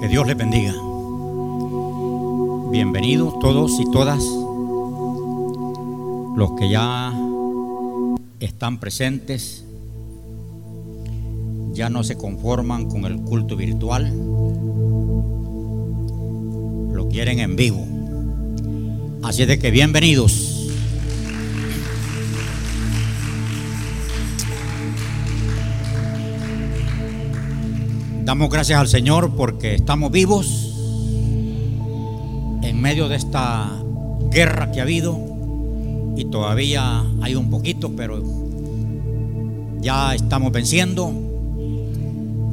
Que Dios les bendiga. Bienvenidos todos y todas los que ya están presentes, ya no se conforman con el culto virtual, lo quieren en vivo. Así de que bienvenidos. Damos gracias al Señor porque estamos vivos en medio de esta guerra que ha habido y todavía hay un poquito, pero ya estamos venciendo.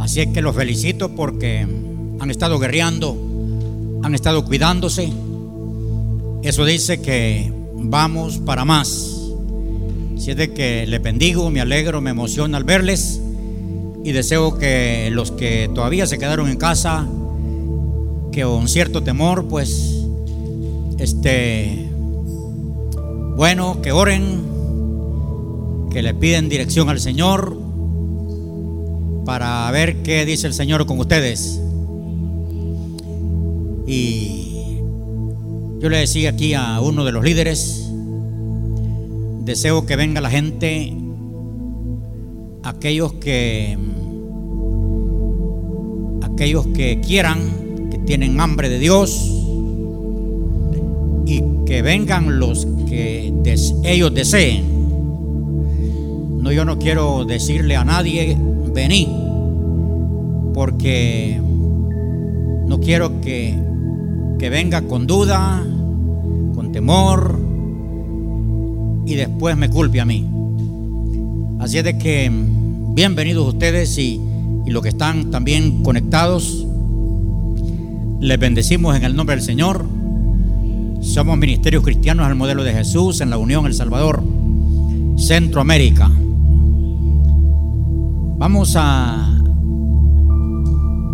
Así es que los felicito porque han estado guerreando, han estado cuidándose. Eso dice que vamos para más. Así es de que les bendigo, me alegro, me emociona al verles y deseo que los que todavía se quedaron en casa, que con cierto temor, pues, este, bueno, que oren, que le piden dirección al Señor para ver qué dice el Señor con ustedes. Y yo le decía aquí a uno de los líderes, deseo que venga la gente aquellos que aquellos que quieran, que tienen hambre de Dios y que vengan los que ellos deseen. No, yo no quiero decirle a nadie, vení, porque no quiero que, que venga con duda, con temor y después me culpe a mí. Así es de que bienvenidos ustedes y, y los que están también conectados. Les bendecimos en el nombre del Señor. Somos ministerios cristianos al modelo de Jesús en la Unión El Salvador, Centroamérica. Vamos a,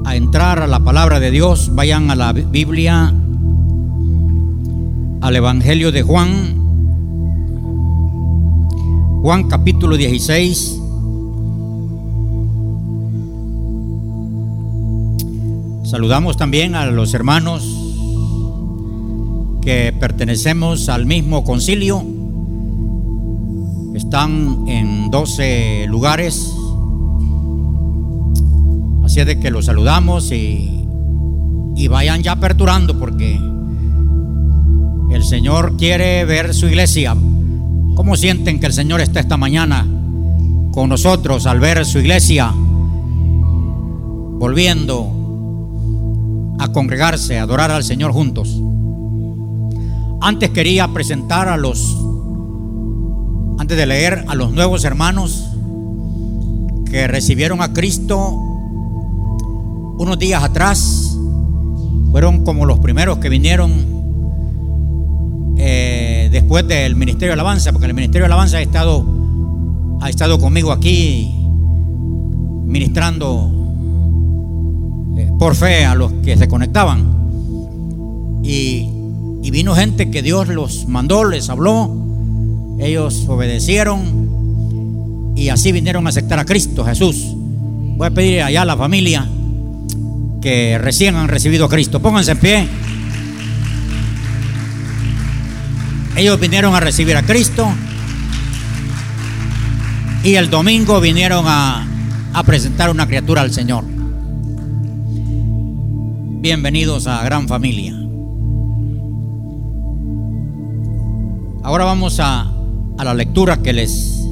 a entrar a la palabra de Dios. Vayan a la Biblia, al Evangelio de Juan, Juan capítulo 16. Saludamos también a los hermanos que pertenecemos al mismo concilio. Están en 12 lugares. Así es de que los saludamos y, y vayan ya aperturando porque el Señor quiere ver su iglesia ¿Cómo sienten que el Señor está esta mañana con nosotros al ver su iglesia volviendo a congregarse, a adorar al Señor juntos? Antes quería presentar a los, antes de leer a los nuevos hermanos que recibieron a Cristo unos días atrás, fueron como los primeros que vinieron eh, después del Ministerio de Alabanza, porque el Ministerio de Alabanza ha estado, ha estado conmigo aquí ministrando por fe a los que se conectaban. Y, y vino gente que Dios los mandó, les habló, ellos obedecieron y así vinieron a aceptar a Cristo Jesús. Voy a pedir allá a la familia que recién han recibido a Cristo. Pónganse en pie. Ellos vinieron a recibir a Cristo y el domingo vinieron a, presentar una criatura al Señor. Bienvenidos a Gran Familia. Ahora vamos a, a la lectura que les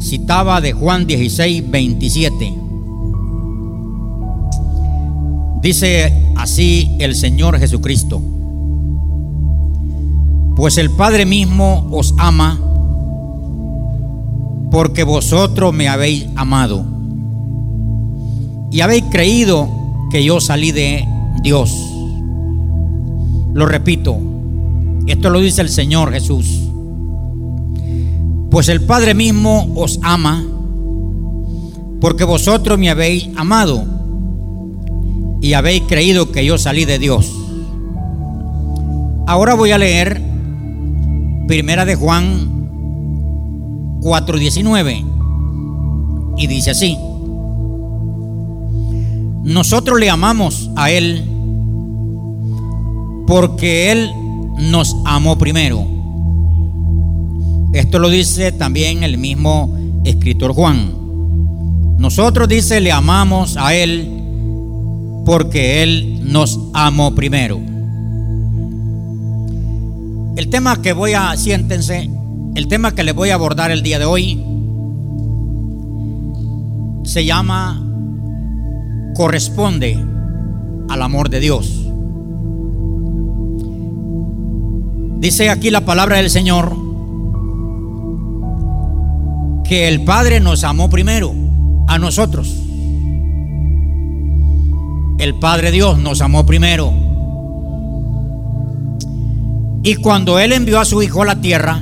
citaba de Juan 16, 27. Dice así el Señor Jesucristo pues el Padre mismo os ama porque vosotros me habéis amado y habéis creído que yo salí de Dios. Lo repito, esto lo dice el Señor Jesús. Pues el Padre mismo os ama porque vosotros me habéis amado y habéis creído que yo salí de Dios. Ahora voy a leer Primera de Juan 4:19. Y dice así. Nosotros le amamos a Él porque Él nos amó primero. Esto lo dice también el mismo escritor Juan. Nosotros, dice, le amamos a Él porque Él nos amó primero. El tema que voy a, siéntense, el tema que les voy a abordar el día de hoy se llama corresponde al amor de Dios. Dice aquí la palabra del Señor que el Padre nos amó primero a nosotros. El Padre Dios nos amó primero. Y cuando Él envió a su Hijo a la tierra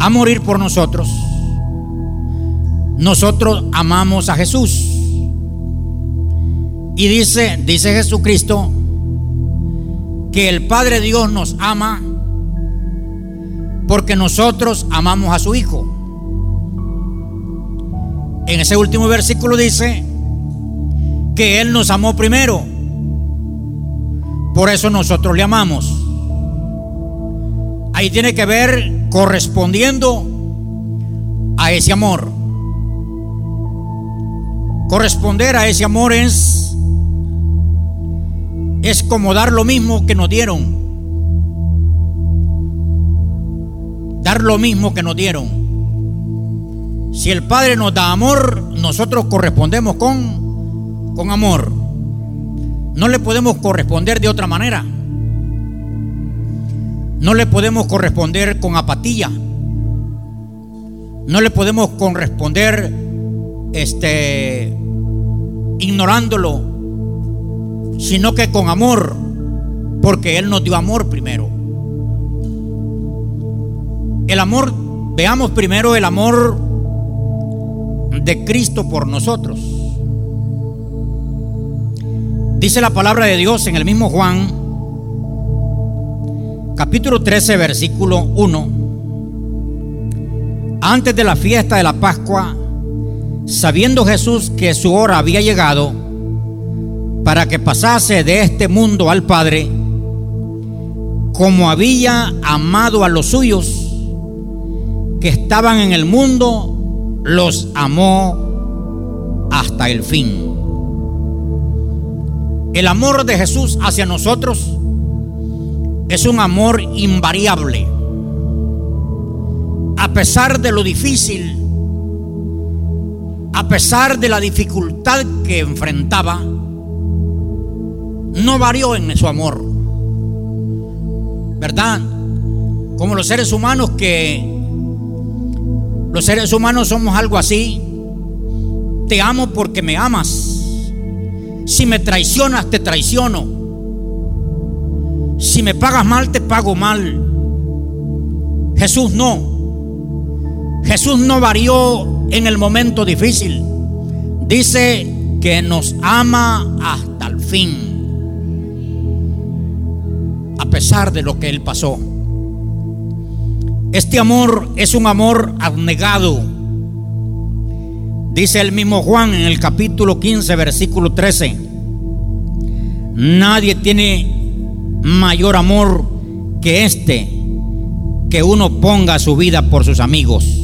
a morir por nosotros, nosotros amamos a Jesús. Y dice, dice Jesucristo, que el Padre Dios nos ama porque nosotros amamos a su Hijo. En ese último versículo dice que Él nos amó primero. Por eso nosotros le amamos. Ahí tiene que ver correspondiendo a ese amor. Corresponder a ese amor es es como dar lo mismo que nos dieron. Dar lo mismo que nos dieron. Si el Padre nos da amor, nosotros correspondemos con, con amor. No le podemos corresponder de otra manera. No le podemos corresponder con apatía. No le podemos corresponder este ignorándolo sino que con amor, porque Él nos dio amor primero. El amor, veamos primero el amor de Cristo por nosotros. Dice la palabra de Dios en el mismo Juan, capítulo 13, versículo 1. Antes de la fiesta de la Pascua, sabiendo Jesús que su hora había llegado, para que pasase de este mundo al Padre, como había amado a los suyos que estaban en el mundo, los amó hasta el fin. El amor de Jesús hacia nosotros es un amor invariable. A pesar de lo difícil, a pesar de la dificultad que enfrentaba, no varió en su amor. ¿Verdad? Como los seres humanos que los seres humanos somos algo así. Te amo porque me amas. Si me traicionas, te traiciono. Si me pagas mal, te pago mal. Jesús no. Jesús no varió en el momento difícil. Dice que nos ama hasta el fin pesar de lo que él pasó. Este amor es un amor abnegado. Dice el mismo Juan en el capítulo 15, versículo 13. Nadie tiene mayor amor que este, que uno ponga su vida por sus amigos.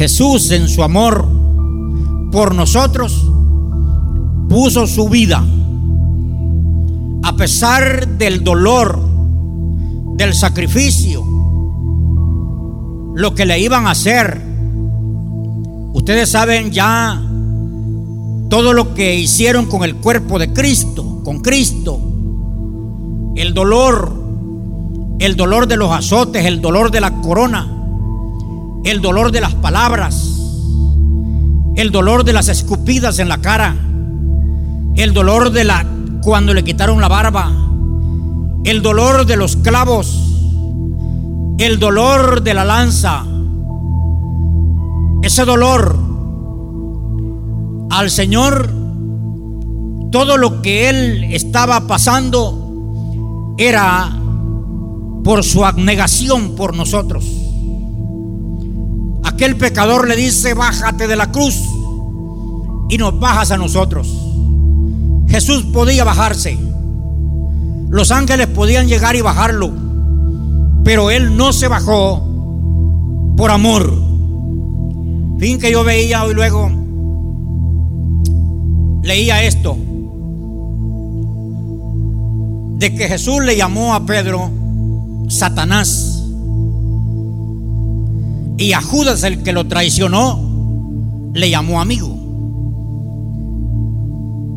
Jesús en su amor por nosotros puso su vida a pesar del dolor, del sacrificio, lo que le iban a hacer. Ustedes saben ya todo lo que hicieron con el cuerpo de Cristo, con Cristo. El dolor, el dolor de los azotes, el dolor de la corona, el dolor de las palabras, el dolor de las escupidas en la cara, el dolor de la cuando le quitaron la barba, el dolor de los clavos, el dolor de la lanza, ese dolor al Señor, todo lo que Él estaba pasando era por su abnegación por nosotros. Aquel pecador le dice, bájate de la cruz. y nos bajas a nosotros. Jesús podía bajarse. Los ángeles podían llegar y bajarlo. Pero Él no se bajó por amor. Fin que yo veía hoy luego, leía esto, de que Jesús le llamó a Pedro Satanás. Y a Judas, el que lo traicionó, le llamó amigo.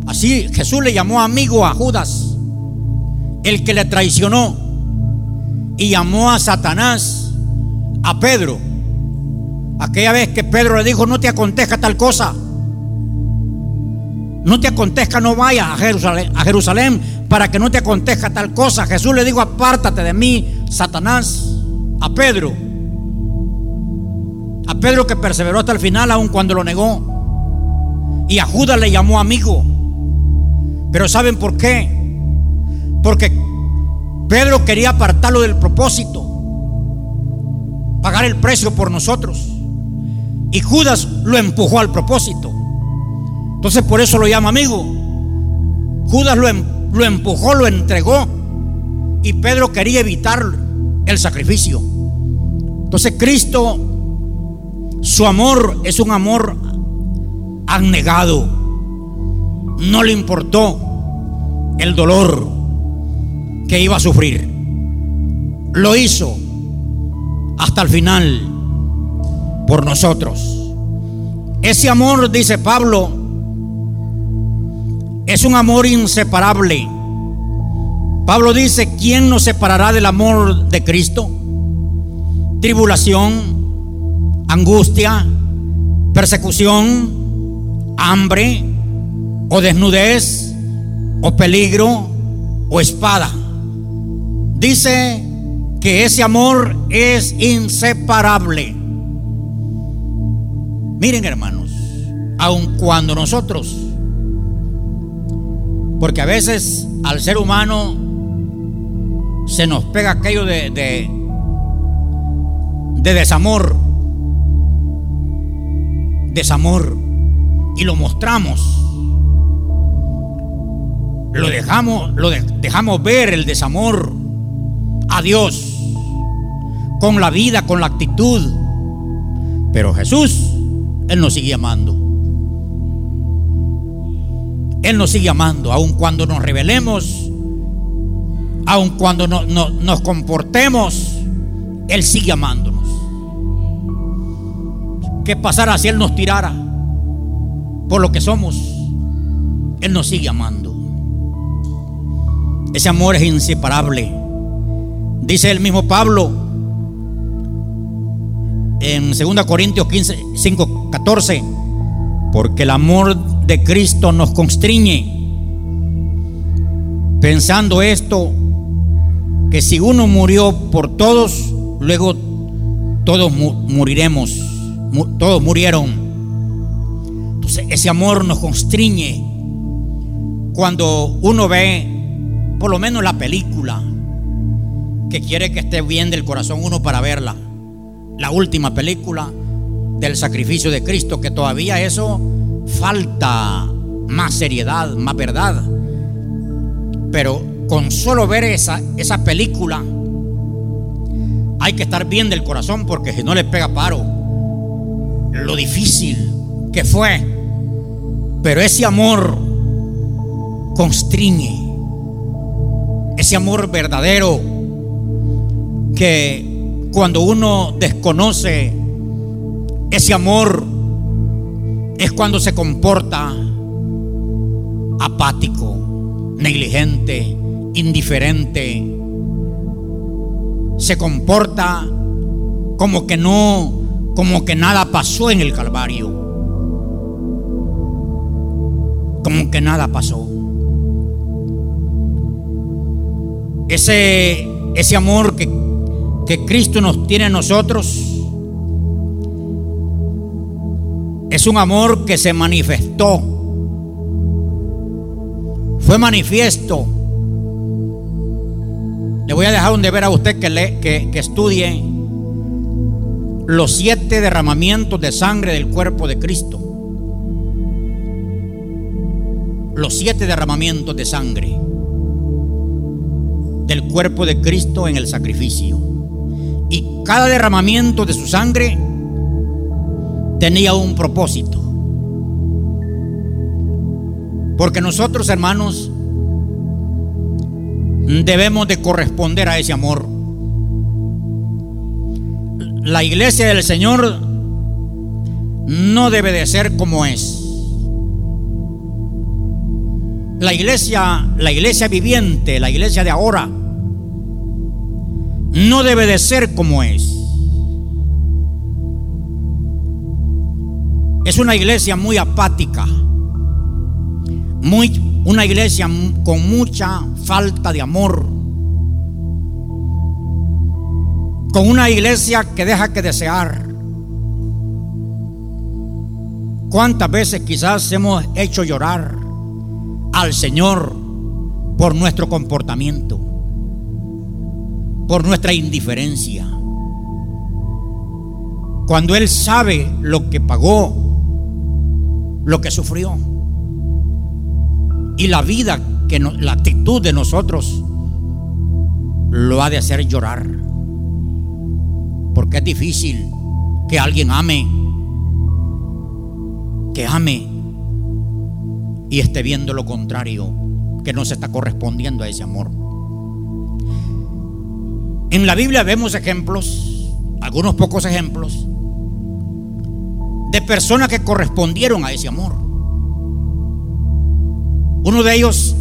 Así Jesús le llamó amigo a Judas, el que le traicionó, y llamó a Satanás, a Pedro. Aquella vez que Pedro le dijo, no te acontezca tal cosa. No te acontezca, no vayas a Jerusalén, a Jerusalén para que no te acontezca tal cosa. Jesús le dijo, apártate de mí, Satanás, a Pedro. A Pedro que perseveró hasta el final, aun cuando lo negó. Y a Judas le llamó amigo. Pero ¿saben por qué? Porque Pedro quería apartarlo del propósito. Pagar el precio por nosotros. Y Judas lo empujó al propósito. Entonces por eso lo llama amigo. Judas lo, em, lo empujó, lo entregó. Y Pedro quería evitar el sacrificio. Entonces Cristo, su amor es un amor abnegado. No le importó el dolor que iba a sufrir. Lo hizo hasta el final por nosotros. Ese amor, dice Pablo, es un amor inseparable. Pablo dice, ¿quién nos separará del amor de Cristo? Tribulación, angustia, persecución, hambre o desnudez o peligro o espada. Dice que ese amor es inseparable. Miren hermanos, aun cuando nosotros, porque a veces al ser humano se nos pega aquello de, de, de desamor, desamor, y lo mostramos. Lo dejamos, lo dejamos ver el desamor a Dios con la vida, con la actitud. Pero Jesús, Él nos sigue amando. Él nos sigue amando, aun cuando nos rebelemos, aun cuando nos comportemos, Él sigue amándonos. ¿Qué pasara si Él nos tirara por lo que somos? Él nos sigue amando. Ese amor es inseparable. Dice el mismo Pablo en 2 Corintios 15, 5, 14, porque el amor de Cristo nos constriñe, pensando esto, que si uno murió por todos, luego todos moriremos, todos murieron. Entonces ese amor nos constriñe cuando uno ve, por lo menos la película, que quiere que esté bien del corazón uno para verla. La última película del sacrificio de Cristo, que todavía eso falta más seriedad, más verdad. Pero con solo ver esa, esa película, hay que estar bien del corazón porque si no le pega paro, lo difícil que fue. Pero ese amor constriñe, ese amor verdadero que cuando uno desconoce ese amor es cuando se comporta apático, negligente, indiferente. Se comporta como que no, como que nada pasó en el Calvario. Como que nada pasó. Ese, ese amor que que Cristo nos tiene a nosotros es un amor que se manifestó, fue manifiesto. Le voy a dejar un deber a usted que, le, que, que estudie los siete derramamientos de sangre del cuerpo de Cristo. los siete derramamientos de sangre del cuerpo de Cristo en el sacrificio. Y cada derramamiento de su sangre tenía un propósito. Porque nosotros, hermanos, debemos de corresponder a ese amor. La iglesia del Señor no debe de ser como es. La iglesia, la iglesia viviente, la iglesia de ahora, no debe de ser como es. Es una iglesia muy apática, muy, una iglesia con mucha falta de amor, con una iglesia que deja que desear. ¿Cuántas veces quizás hemos hecho llorar al Señor por nuestro comportamiento, por nuestra indiferencia? Cuando Él sabe lo que pagó, lo que sufrió y la vida, que la actitud de nosotros lo ha de hacer llorar. Porque es difícil que alguien ame que ame y esté viendo lo contrario, que no se está correspondiendo a ese amor. En la Biblia vemos ejemplos, algunos pocos ejemplos, de personas que correspondieron a ese amor. Uno de ellos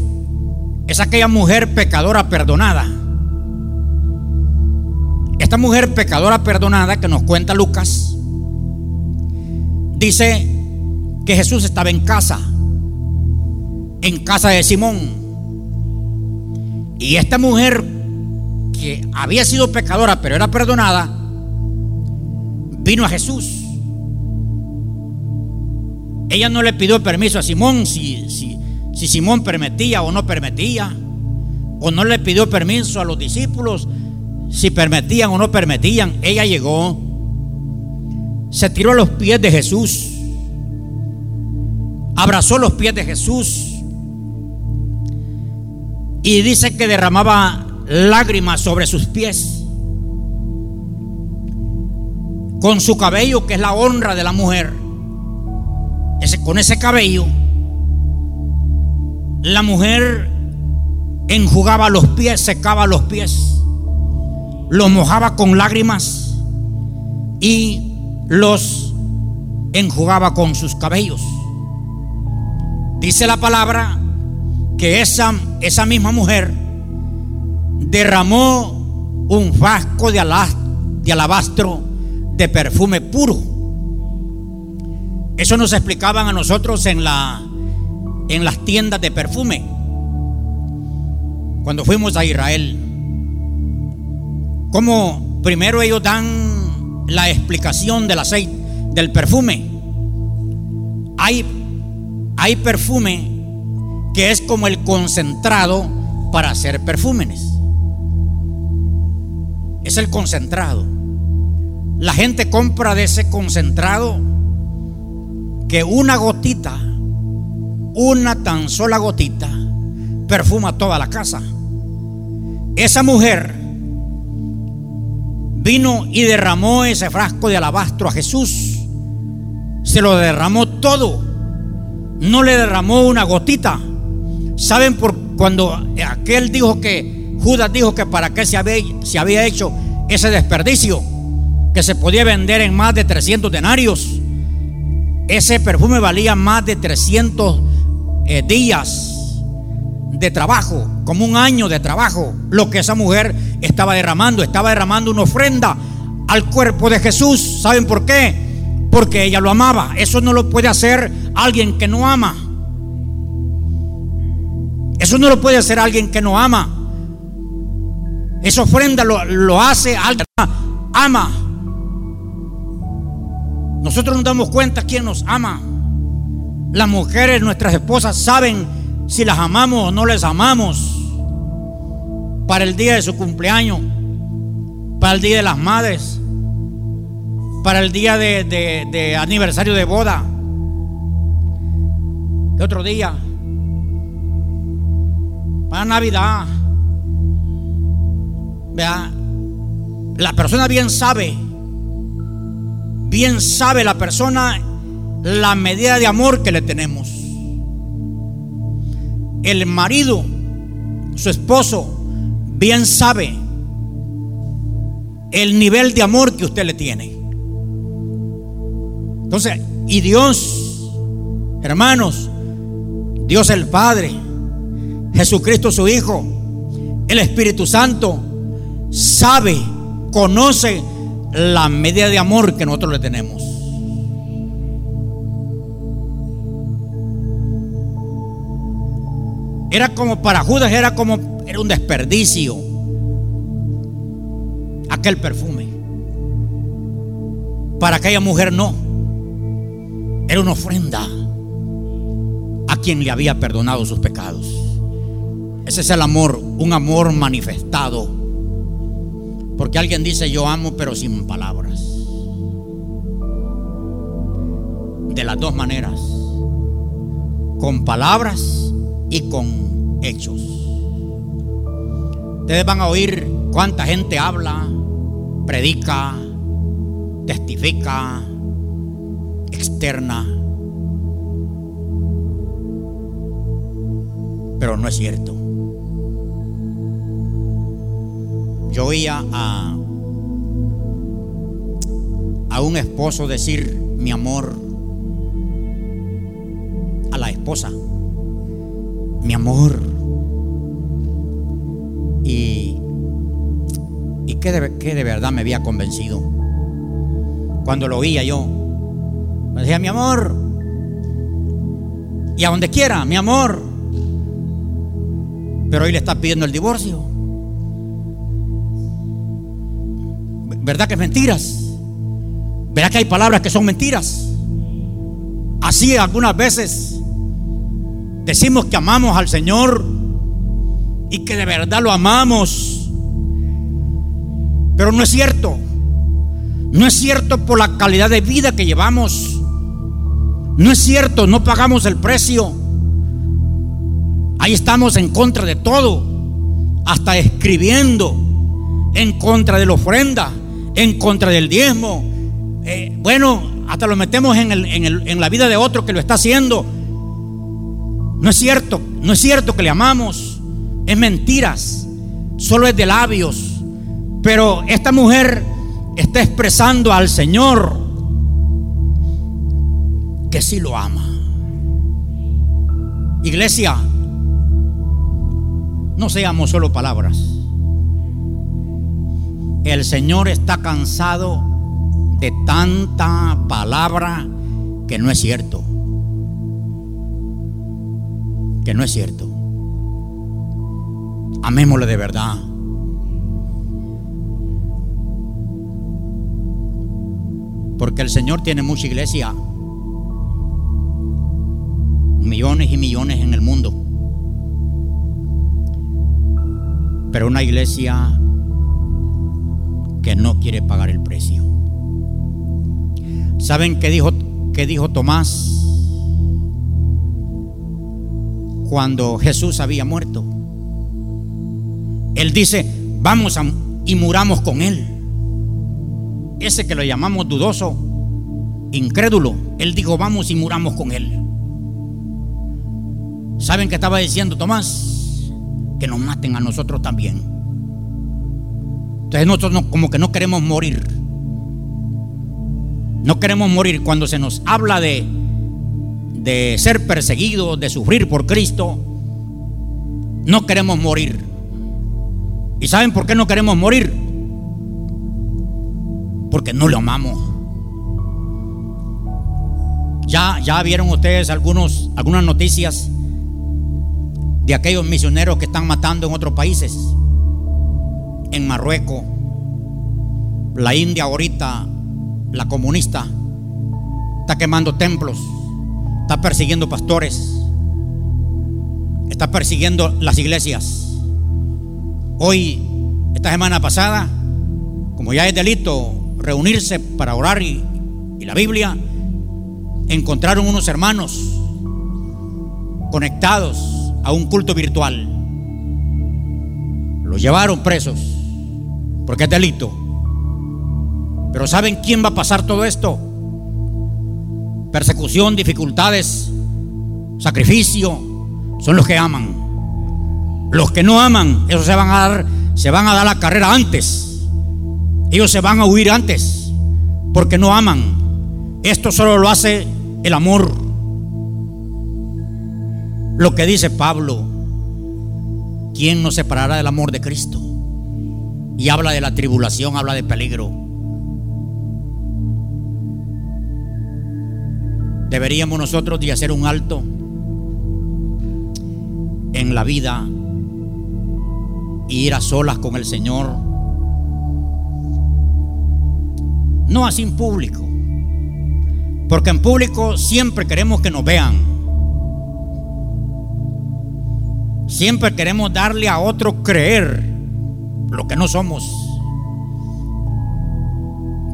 es aquella mujer pecadora perdonada. Esta mujer pecadora perdonada que nos cuenta Lucas, dice que Jesús estaba en casa, en casa de Simón. Y esta mujer que había sido pecadora pero era perdonada, vino a Jesús. Ella no le pidió permiso a Simón si, si, si Simón permitía o no permitía, o no le pidió permiso a los discípulos si permitían o no permitían. Ella llegó, se tiró a los pies de Jesús abrazó los pies de Jesús y dice que derramaba lágrimas sobre sus pies. Con su cabello, que es la honra de la mujer, ese, con ese cabello, la mujer enjugaba los pies, secaba los pies, los mojaba con lágrimas y los enjugaba con sus cabellos. Dice la palabra que esa, esa misma mujer derramó un frasco de, alabastro de perfume puro. Eso nos explicaban a nosotros en, la, en las tiendas de perfume. Cuando fuimos a Israel. Como primero ellos dan la explicación del aceite, del perfume. Hay hay perfume que es como el concentrado para hacer perfúmenes. Es el concentrado. La gente compra de ese concentrado que una gotita, una tan sola gotita, perfuma toda la casa. Esa mujer vino y derramó ese frasco de alabastro a Jesús. Se lo derramó todo no le derramó una gotita. ¿Saben por cuando aquel dijo que, Judas dijo que para qué se había, hecho ese desperdicio? Que se podía vender en más de 300 denarios. Ese perfume valía más de 300 eh, días de trabajo, como un año de trabajo, lo que esa mujer estaba derramando. Estaba derramando una ofrenda al cuerpo de Jesús. ¿Saben por qué? porque ella lo amaba. Eso no lo puede hacer alguien que no ama. Eso no lo puede hacer alguien que no ama. Esa ofrenda lo, hace alguien que ama. Nosotros nos damos cuenta quién nos ama. Las mujeres, nuestras esposas, saben si las amamos o no les amamos. Para el día de su cumpleaños, para el día de las madres, para el día de, aniversario de boda. ¿Qué otro día? para Navidad. Vea, la persona bien sabe, bien sabe la persona la medida de amor que le tenemos. El marido, su esposo, bien sabe el nivel de amor que usted le tiene. Entonces, y Dios, hermanos, Dios el Padre, Jesucristo su Hijo, el Espíritu Santo, sabe, conoce la medida de amor que nosotros le tenemos. Era como para Judas, era como, era un desperdicio aquel perfume. Para aquella mujer no. Era una ofrenda a quien le había perdonado sus pecados. Ese es el amor, un amor manifestado. Porque alguien dice yo amo pero sin palabras. De las dos maneras. Con palabras y con hechos. Ustedes van a oír cuánta gente habla, predica, testifica, externa. Pero no es cierto. Yo oía a, a un esposo decir mi amor a la esposa mi amor. Y, y que, de, de verdad me había convencido. Cuando lo oía yo, me decía, mi amor, y a donde quiera, mi amor. Pero hoy le está pidiendo el divorcio. ¿Verdad que es mentiras? ¿Verdad que hay palabras que son mentiras? Así algunas veces Decimos que amamos al Señor y que de verdad lo amamos. Pero no es cierto. No es cierto por la calidad de vida que llevamos. No es cierto, no pagamos el precio. Ahí estamos en contra de todo. Hasta escribiendo en contra de la ofrenda, en contra del diezmo. Eh, bueno, hasta lo metemos en, en la vida de otro que lo está haciendo no es cierto, no es cierto que le amamos. Es mentiras. Solo es de labios. Pero esta mujer está expresando al Señor que sí lo ama. Iglesia, no seamos solo palabras. El Señor está cansado de tanta palabra que no es cierto que no es cierto. Amémosle de verdad. Porque el Señor tiene mucha iglesia. Millones y millones en el mundo. Pero una iglesia que no quiere pagar el precio. ¿Saben qué dijo, qué dijo Tomás? Cuando Jesús había muerto. Él dice, vamos y muramos con Él. Ese que lo llamamos dudoso, incrédulo, Él dijo, vamos y muramos con Él. ¿Saben qué estaba diciendo Tomás? Que nos maten a nosotros también. Entonces nosotros como que no queremos morir. No queremos morir cuando se nos habla de de ser perseguidos, de sufrir por Cristo, no queremos morir. ¿Y saben por qué no queremos morir? Porque no lo amamos. Ya, ya vieron ustedes algunas noticias de aquellos misioneros que están matando en otros países. En Marruecos, la India ahorita, la comunista, está quemando templos está persiguiendo pastores, está persiguiendo las iglesias. Hoy, esta semana pasada, como ya es delito reunirse para orar y, la Biblia, encontraron unos hermanos conectados a un culto virtual. Lo llevaron presos porque es delito. Pero ¿saben quién va a pasar todo esto? Persecución, dificultades, sacrificio, son los que aman. Los que no aman, esos se van a dar, se van a dar la carrera antes. Ellos se van a huir antes porque no aman. Esto solo lo hace el amor. Lo que dice Pablo, ¿quién nos separará del amor de Cristo? Y habla de la tribulación, habla de peligro. Deberíamos nosotros de hacer un alto en la vida e ir a solas con el Señor. No así en público. Porque en público siempre queremos que nos vean. Siempre queremos darle a otro creer lo que no somos.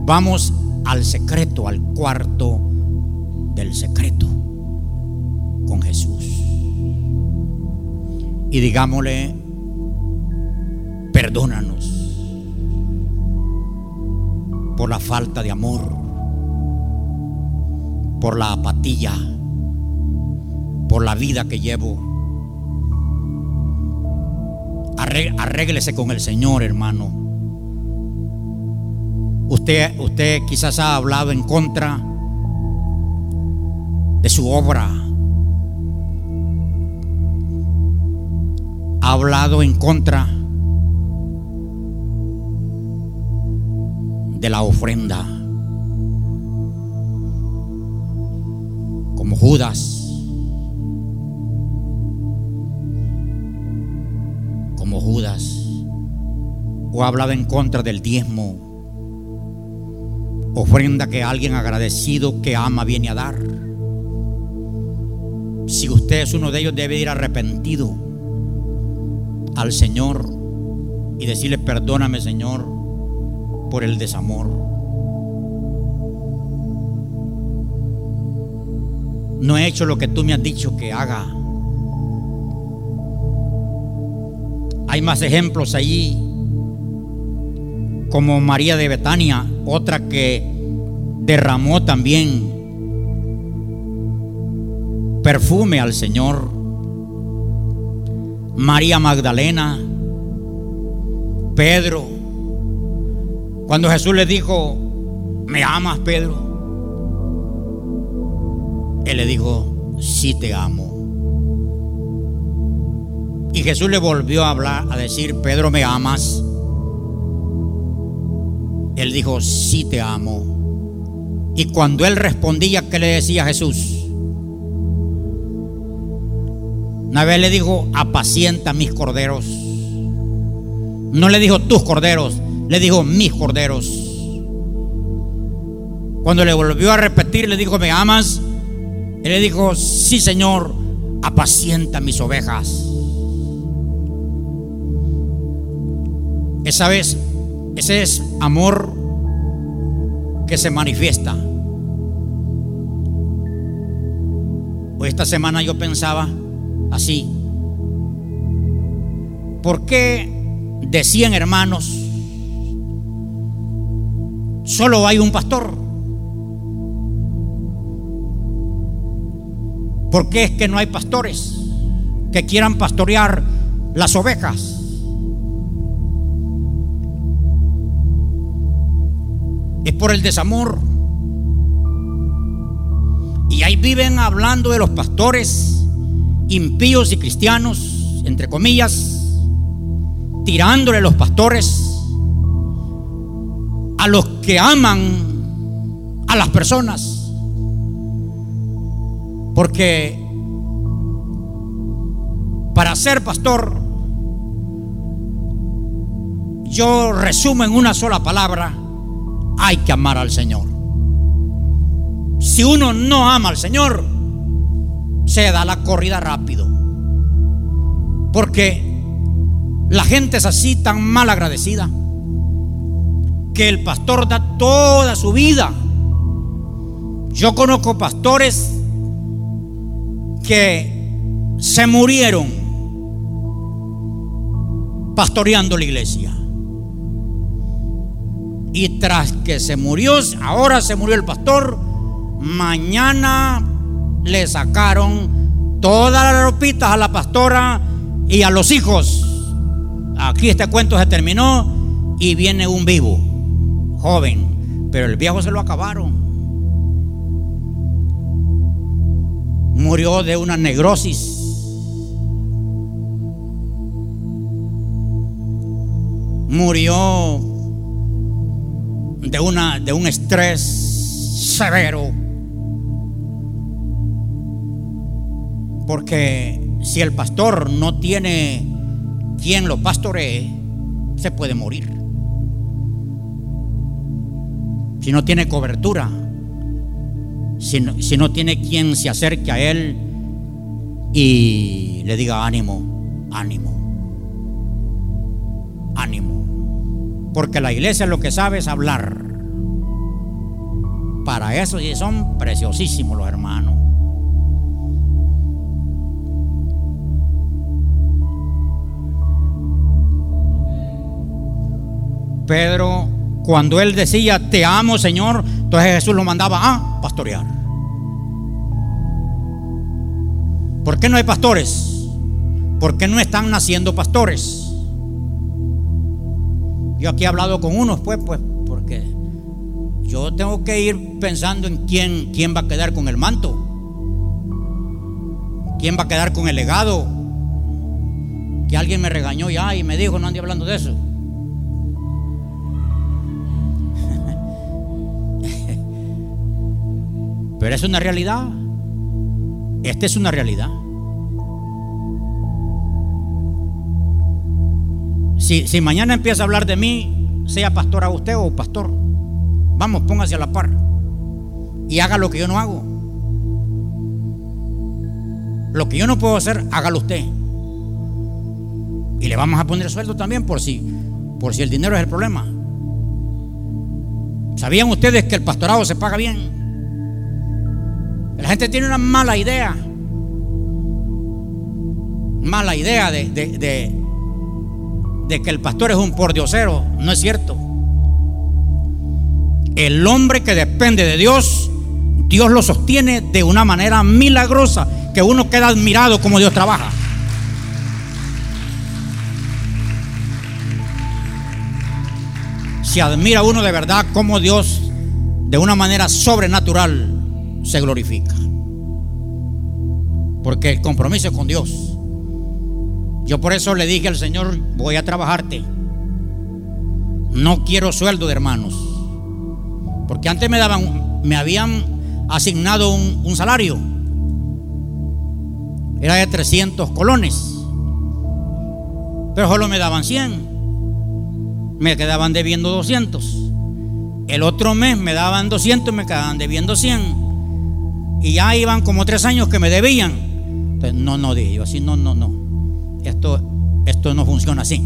Vamos al secreto, al cuarto del secreto con Jesús. Y digámosle, perdónanos por la falta de amor, por la apatía, por la vida que llevo. Arréglese con el Señor, hermano. Usted, usted quizás ha hablado en contra de su obra. Ha hablado en contra de la ofrenda. Como Judas. Como Judas. O ha hablado en contra del diezmo. Ofrenda que alguien agradecido que ama viene a dar. Si usted es uno de ellos, debe ir arrepentido al Señor y decirle, perdóname Señor por el desamor. No he hecho lo que tú me has dicho que haga. Hay más ejemplos allí, como María de Betania, otra que derramó también perfume al Señor. María Magdalena, Pedro, cuando Jesús le dijo, ¿me amas, Pedro? Él le dijo, sí te amo. Y Jesús le volvió a hablar, a decir, Pedro, ¿me amas? Él dijo, sí te amo. Y cuando él respondía, ¿qué le decía Jesús? Una vez le dijo, apacienta mis corderos. No le dijo tus corderos, le dijo, mis corderos. Cuando le volvió a repetir, le dijo, ¿me amas? Él le dijo, sí, Señor, apacienta mis ovejas. Esa vez, ese es amor que se manifiesta. Hoy esta semana yo pensaba así. ¿Por qué decían hermanos Solo hay un pastor. ¿Por qué es que no hay pastores que quieran pastorear las ovejas? Es por el desamor. Y ahí viven hablando de los pastores impíos y cristianos, entre comillas, tirándole a los pastores a los que aman a las personas. Porque para ser pastor, yo resumo en una sola palabra, hay que amar al Señor. Si uno no ama al Señor, se da la corrida rápido. Porque la gente es así tan mal agradecida que el pastor da toda su vida. Yo conozco pastores que se murieron pastoreando la iglesia. Y tras que se murió, ahora se murió el pastor, mañana le sacaron todas las ropitas a la pastora y a los hijos. Aquí este cuento se terminó y viene un vivo, joven, pero el viejo se lo acabaron. Murió de una negrosis. Murió de, una, de un estrés severo. Porque si el pastor no tiene quien lo pastoree, se puede morir. Si no tiene cobertura, si no, si no tiene quien se acerque a él y le diga ánimo, ánimo, ánimo. Porque la iglesia lo que sabe es hablar. Para eso sí son preciosísimos los hermanos. Pedro, cuando él decía, te amo Señor, entonces Jesús lo mandaba a pastorear. ¿Por qué no hay pastores? ¿Por qué no están naciendo pastores? Yo aquí he hablado con unos, pues, pues, porque yo tengo que ir pensando en quién, quién va a quedar con el manto, quién va a quedar con el legado. Que alguien me regañó ya y me dijo, no ande hablando de eso. Pero es una realidad. Esta es una realidad. Si, mañana empieza a hablar de mí, sea pastor a usted o pastor, vamos, póngase a la par y haga lo que yo no hago. Lo que yo no puedo hacer, hágalo usted. Y le vamos a poner sueldo también por si, por si el dinero es el problema. ¿Sabían ustedes que el pastorado se paga bien? La gente tiene una mala idea. Mala idea de, de, que el pastor es un pordiosero. No es cierto. El hombre que depende de Dios, Dios lo sostiene de una manera milagrosa que uno queda admirado como Dios trabaja. Se admira uno de verdad como Dios de una manera sobrenatural se glorifica. Porque el compromiso es con Dios. Yo por eso le dije al Señor, voy a trabajarte. No quiero sueldo de hermanos. Porque antes me daban, me habían asignado un, salario. Era de 300 colones. Pero solo me daban 100. Me quedaban debiendo 200. El otro mes me daban 200 y me quedaban debiendo 100. Y ya iban como tres años que me debían. Entonces, no, no, dije yo así, no, no, no. Esto, esto no funciona así.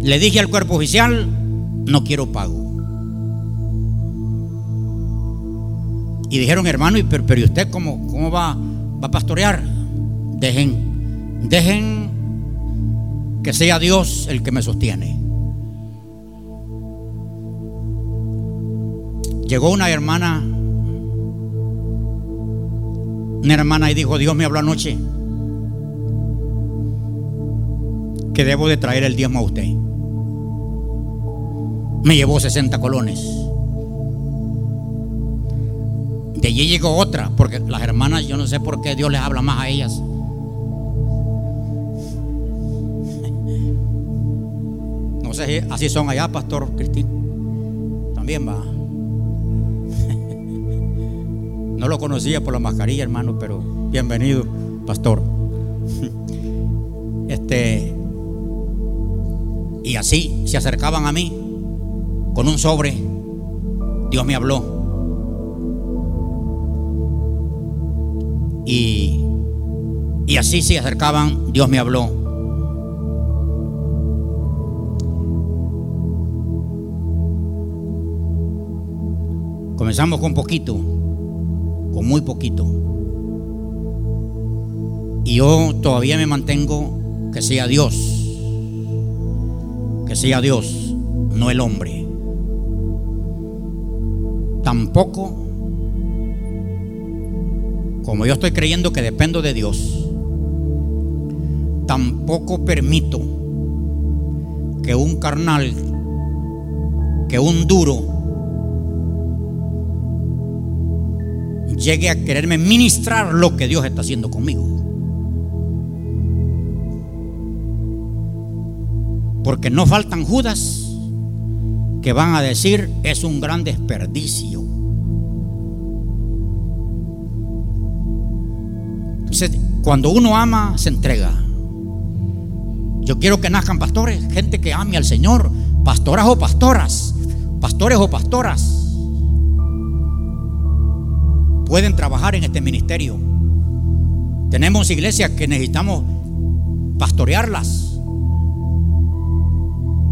Le dije al cuerpo oficial, no quiero pago. Y dijeron, hermano, pero, pero ¿y usted cómo, cómo va, va a pastorear? Dejen, dejen que sea Dios el que me sostiene. Llegó una hermana una hermana y dijo, Dios me habló anoche que debo de traer el diezmo a usted. Me llevó 60 colones. De allí llegó otra, porque las hermanas, yo no sé por qué Dios les habla más a ellas. No sé si así son allá, Pastor Cristín. También va. No lo conocía por la mascarilla, hermano, pero bienvenido, pastor. Este y así se acercaban a mí con un sobre. Dios me habló. Y, y así se acercaban, Dios me habló. Comenzamos con poquito con muy poquito. Y yo todavía me mantengo que sea Dios que sea Dios, no el hombre. Tampoco, como yo estoy creyendo que dependo de Dios, tampoco permito que un carnal, que un duro, llegue a quererme ministrar lo que Dios está haciendo conmigo. Porque no faltan Judas que van a decir es un gran desperdicio. Entonces, cuando uno ama, se entrega. Yo quiero que nazcan pastores, gente que ame al Señor, pastoras o pastoras, pastores o pastoras. Pueden trabajar en este ministerio. Tenemos iglesias que necesitamos pastorearlas.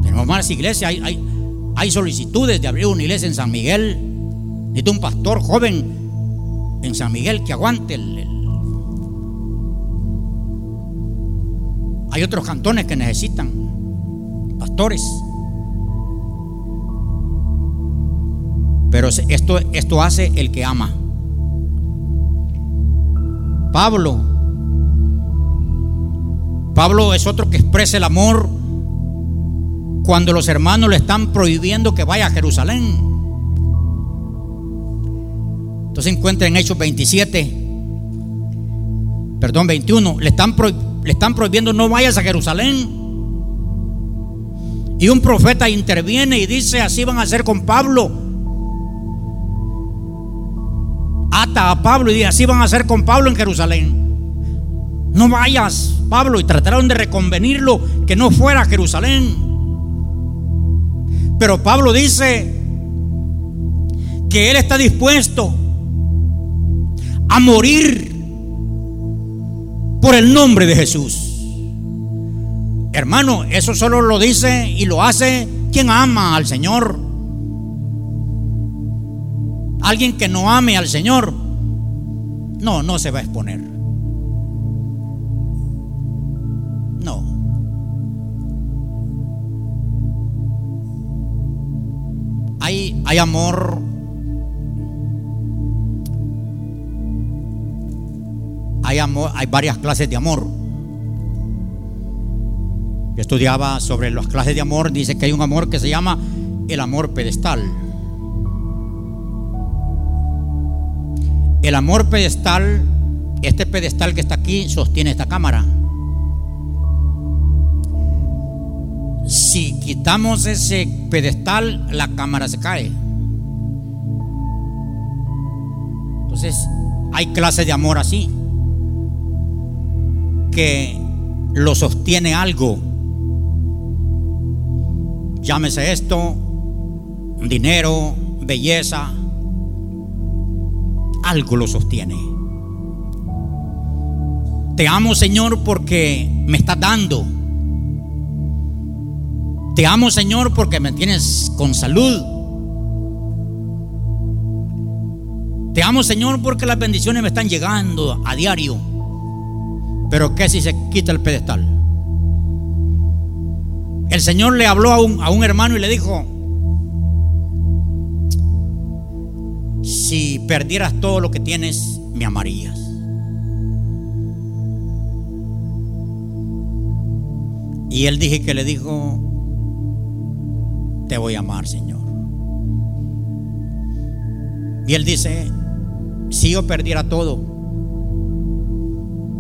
Tenemos más iglesias, hay, hay, solicitudes de abrir una iglesia en San Miguel. Necesito un pastor joven en San Miguel que aguante el Hay otros cantones que necesitan pastores. Pero esto, esto hace el que ama. Pablo. Pablo es otro que expresa el amor cuando los hermanos le están prohibiendo que vaya a Jerusalén. Entonces encuentra en Hechos 27, perdón, 21, le están le están prohibiendo no vayas a Jerusalén. Y un profeta interviene y dice, así van a hacer con Pablo. Ata a Pablo y dice, así van a hacer con Pablo en Jerusalén. No vayas, Pablo. Y trataron de reconvenirlo que no fuera a Jerusalén. Pero Pablo dice que él está dispuesto a morir por el nombre de Jesús. Hermano, eso solo lo dice y lo hace quien ama al Señor. Alguien que no ame al Señor, no, no se va a exponer. No. Hay, hay amor hay, amor, hay varias clases de amor. Yo estudiaba sobre las clases de amor, dice que hay un amor que se llama el amor pedestal. El amor pedestal, este pedestal que está aquí, sostiene esta cámara. Si quitamos ese pedestal, la cámara se cae. Entonces, hay clases de amor así que lo sostiene algo. Llámese esto, dinero, belleza, algo lo sostiene. Te amo Señor porque me estás dando. Te amo Señor porque me tienes con salud. Te amo Señor porque las bendiciones me están llegando a diario. Pero ¿qué si se quita el pedestal? El Señor le habló a un, a un hermano y le dijo, si perdieras todo lo que tienes, me amarías. Y él dije que le dijo, te voy a amar, Señor. Y él dice, si yo perdiera todo,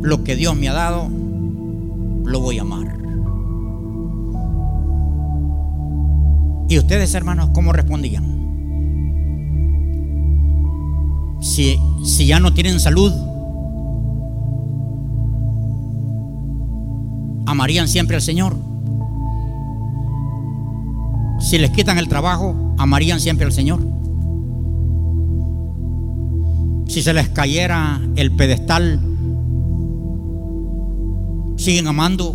lo que Dios me ha dado, lo voy a amar. ¿Y ustedes, hermanos, cómo respondían? Si, si ya no tienen salud, amarían siempre al Señor. Si les quitan el trabajo, amarían siempre al Señor. Si se les cayera el pedestal siguen amando.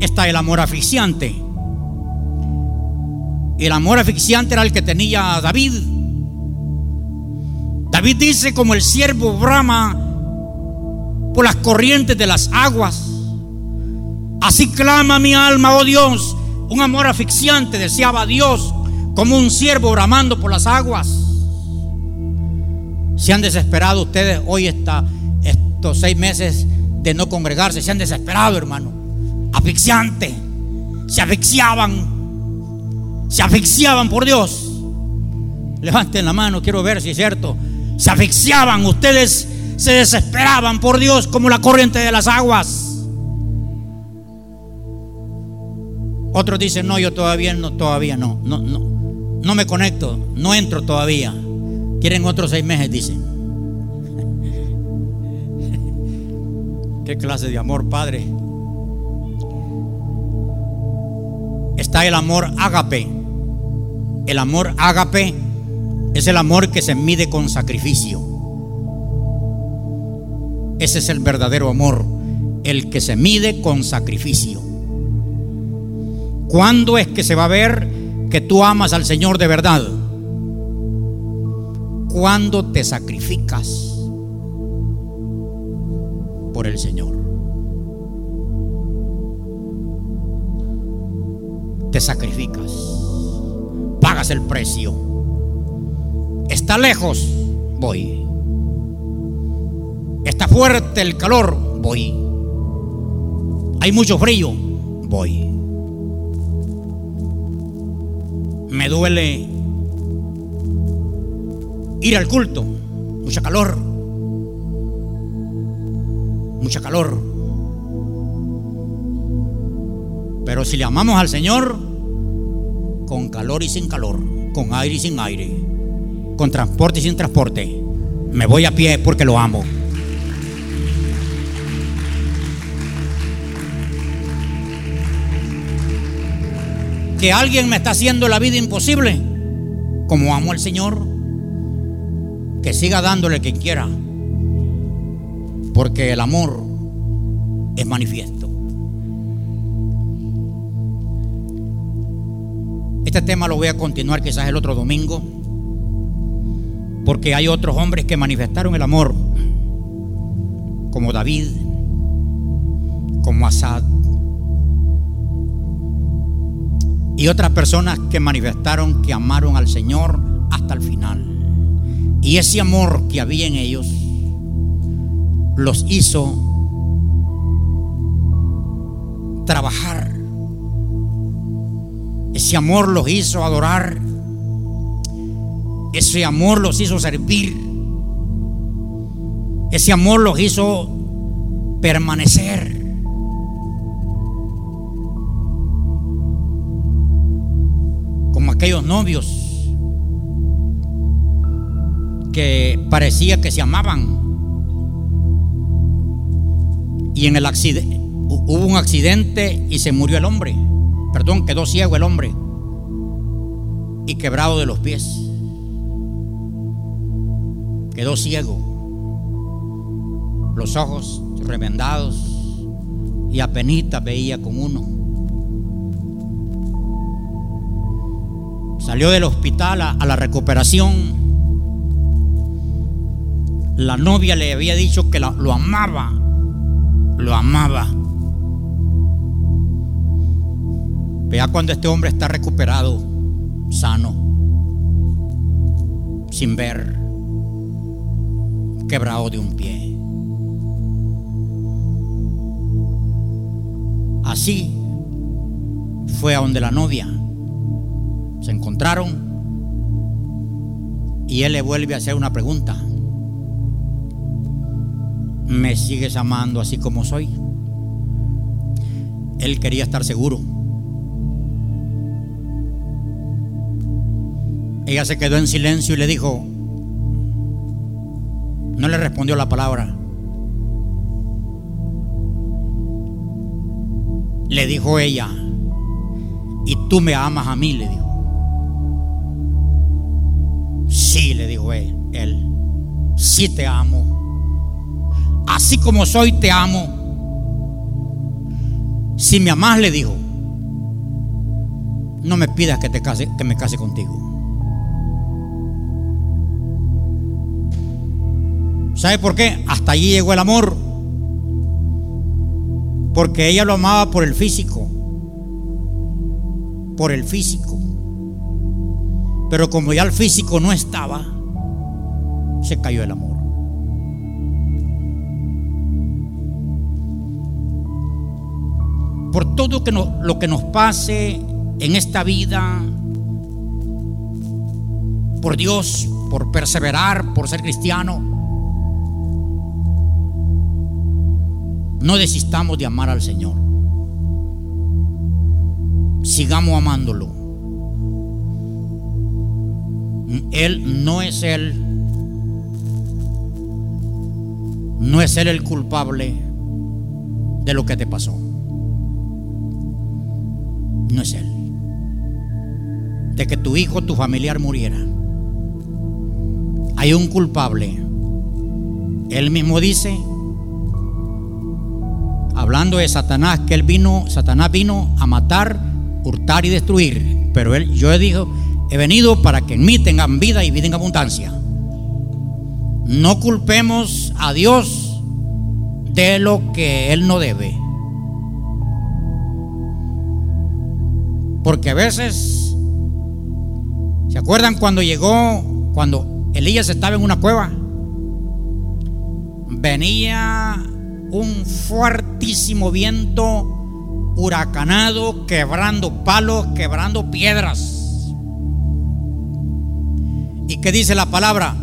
Está el amor asfixiante. El amor asfixiante era el que tenía David. David dice como el siervo brama por las corrientes de las aguas, Así clama mi alma, oh Dios. Un amor asfixiante deseaba Dios como un siervo bramando por las aguas. Se han desesperado ustedes hoy está, estos seis meses de no congregarse. Se han desesperado, hermano. Asfixiante. Se asfixiaban. Se asfixiaban por Dios. Levanten la mano, quiero ver si es cierto. Se asfixiaban. Ustedes se desesperaban por Dios como la corriente de las aguas. Otros dicen, no, yo todavía no, todavía no, no, no, no me conecto, no entro todavía. Quieren otros seis meses, dicen. ¿Qué clase de amor, Padre? Está el amor ágape. El amor ágape es el amor que se mide con sacrificio. Ese es el verdadero amor, el que se mide con sacrificio. ¿Cuándo es que se va a ver que tú amas al Señor de verdad? Cuando te sacrificas por el Señor. Te sacrificas. Pagas el precio. Está lejos, voy. Está fuerte el calor, voy. Hay mucho frío, voy. Me duele ir al culto. Mucha calor. Mucha calor. Pero si le amamos al Señor, con calor y sin calor, con aire y sin aire, con transporte y sin transporte, me voy a pie porque lo amo. que alguien me está haciendo la vida imposible, como amo al Señor, que siga dándole quien quiera, porque el amor es manifiesto. Este tema lo voy a continuar quizás el otro domingo, porque hay otros hombres que manifestaron el amor, como David, como Asad, y otras personas que manifestaron que amaron al Señor hasta el final. Y ese amor que había en ellos los hizo trabajar. Ese amor los hizo adorar. Ese amor los hizo servir. Ese amor los hizo permanecer. aquellos novios que parecía que se amaban. Y en el accidente hubo un accidente y se murió el hombre. Perdón, quedó ciego el hombre y quebrado de los pies. Quedó ciego. Los ojos remendados y apenas veía con uno. Salió del hospital a, la recuperación. La novia le había dicho que lo amaba. Lo amaba. Vea cuando este hombre está recuperado, sano, sin ver, quebrado de un pie. Así fue a donde la novia se encontraron y él le vuelve a hacer una pregunta. ¿Me sigues amando así como soy? Él quería estar seguro. Ella se quedó en silencio y le dijo, no le respondió la palabra. Le dijo ella, y tú me amas a mí, le dijo. Sí, le dijo él, él, sí te amo. Así como soy, te amo. Si me amas, le dijo, no me pidas que, te case, que me case contigo. ¿Sabe por qué? Hasta allí llegó el amor. Porque ella lo amaba por el físico. Por el físico. Pero como ya el físico no estaba, se cayó el amor. Por todo lo que nos pase en esta vida, por Dios, por perseverar, por ser cristiano, no desistamos de amar al Señor. Sigamos amándolo. Él no es Él. No es Él el culpable de lo que te pasó. No es Él. De que tu hijo, tu familiar muriera. Hay un culpable. Él mismo dice, hablando de Satanás, que él vino, Satanás vino a matar, hurtar y destruir. Pero él, yo dicho, he venido para que en mí tengan vida y vida en abundancia. No culpemos a Dios de lo que Él no debe. Porque a veces, ¿se acuerdan cuando llegó, cuando Elías estaba en una cueva? Venía un fuertísimo viento huracanado, quebrando palos, quebrando piedras. ¿Y qué dice la palabra?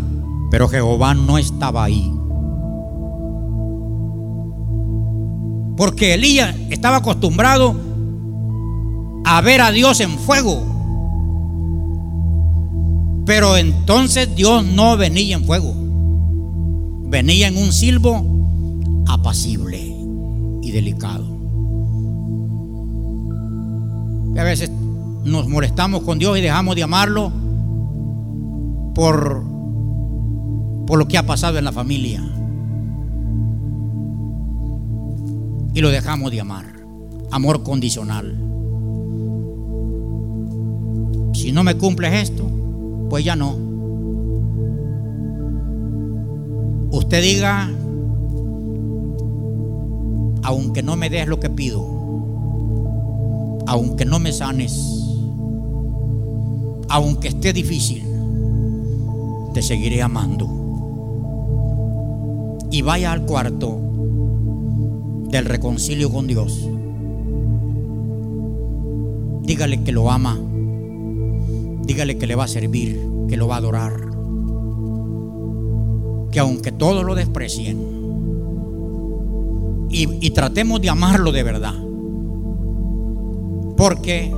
Pero Jehová no estaba ahí. Porque Elías estaba acostumbrado a ver a Dios en fuego. Pero entonces Dios no venía en fuego. Venía en un silbo apacible y delicado. a veces nos molestamos con Dios y dejamos de amarlo por, por lo que ha pasado en la familia. Y lo dejamos de amar. Amor condicional. Si no me cumples esto, pues ya no. Usted diga, aunque no me des lo que pido, aunque no me sanes, aunque esté difícil, te seguiré amando. Y vaya al cuarto del reconcilio con Dios. Dígale que lo ama. Dígale que le va a servir, que lo va a adorar. Que aunque todos lo desprecien, y, tratemos de amarlo de verdad. Porque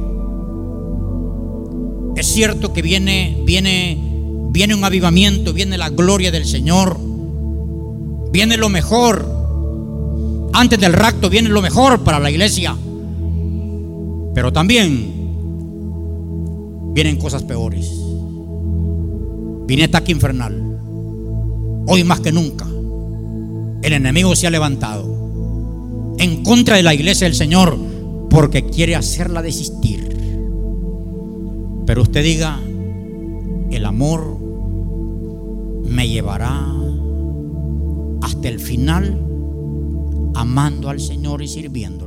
es cierto que viene, viene viene un avivamiento, viene la gloria del Señor, viene lo mejor. Antes del rapto viene lo mejor para la iglesia. Pero también vienen cosas peores. Viene ataque infernal. Hoy más que nunca, el enemigo se ha levantado en contra de la iglesia del Señor porque quiere hacerla desistir. Pero usted diga, el amor me llevará hasta el final amando al Señor y sirviéndolo.